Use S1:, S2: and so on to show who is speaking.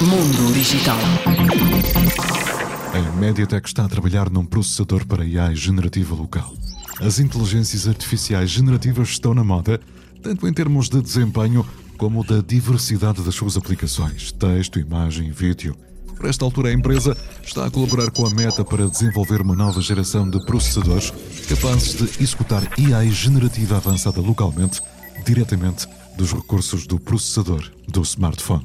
S1: Mundo Digital.
S2: A Mediatek está a trabalhar num processador para AI generativa local. As inteligências artificiais generativas estão na moda, tanto em termos de desempenho como da diversidade das suas aplicações, texto, imagem e vídeo. Por esta altura, a empresa está a colaborar com a Meta para desenvolver uma nova geração de processadores capazes de executar AI generativa avançada localmente, diretamente dos recursos do processador do smartphone.